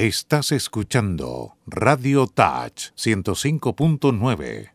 Estás escuchando Radio Touch 105.9.